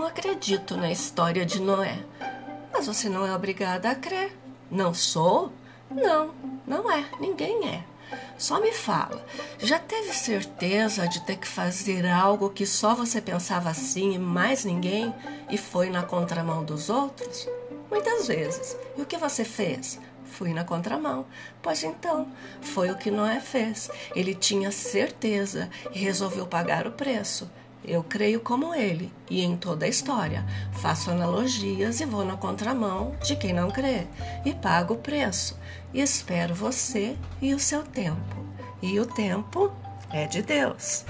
acredito na história de Noé. Mas você não é obrigada a crer. Não sou? Não, não é. Ninguém é. Só me fala, já teve certeza de ter que fazer algo que só você pensava assim e mais ninguém e foi na contramão dos outros? Muitas vezes. E o que você fez? Fui na contramão. Pois então, foi o que Noé fez. Ele tinha certeza e resolveu pagar o preço. Eu creio como ele e em toda a história. Faço analogias e vou na contramão de quem não crê e pago o preço. E espero você e o seu tempo. E o tempo é de Deus.